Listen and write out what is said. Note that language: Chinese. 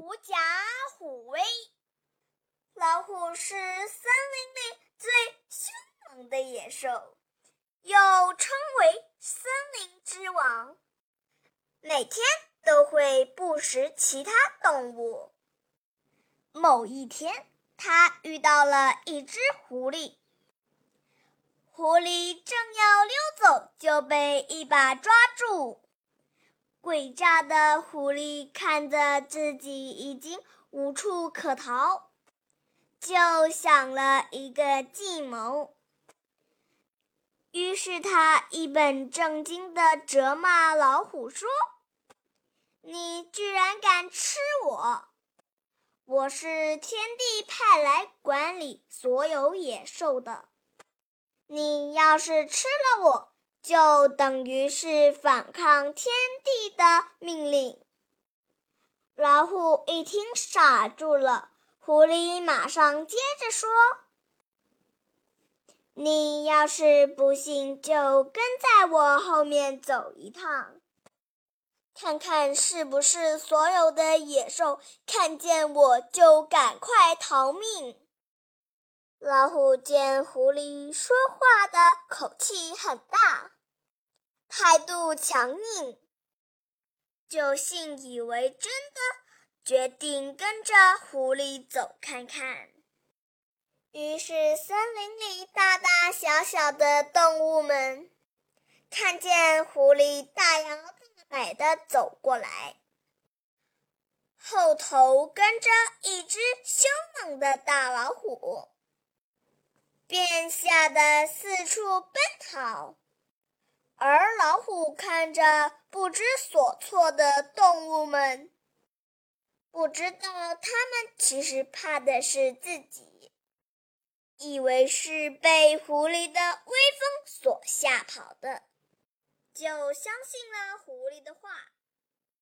狐假虎威。老虎是森林里最凶猛的野兽，又称为森林之王，每天都会捕食其他动物。某一天，他遇到了一只狐狸，狐狸正要溜走，就被一把抓住。诡诈的狐狸看着自己已经无处可逃，就想了一个计谋。于是他一本正经地责骂老虎说：“你居然敢吃我！我是天帝派来管理所有野兽的，你要是吃了我……”就等于是反抗天地的命令。老虎一听，傻住了。狐狸马上接着说：“你要是不信，就跟在我后面走一趟，看看是不是所有的野兽看见我就赶快逃命。”老虎见狐狸说话的口气很大，态度强硬，就信以为真的，决定跟着狐狸走看看。于是，森林里大大小小的动物们看见狐狸大摇大摆地走过来，后头跟着一只凶猛的大老虎。便吓得四处奔逃，而老虎看着不知所措的动物们，不知道他们其实怕的是自己，以为是被狐狸的威风所吓跑的，就相信了狐狸的话。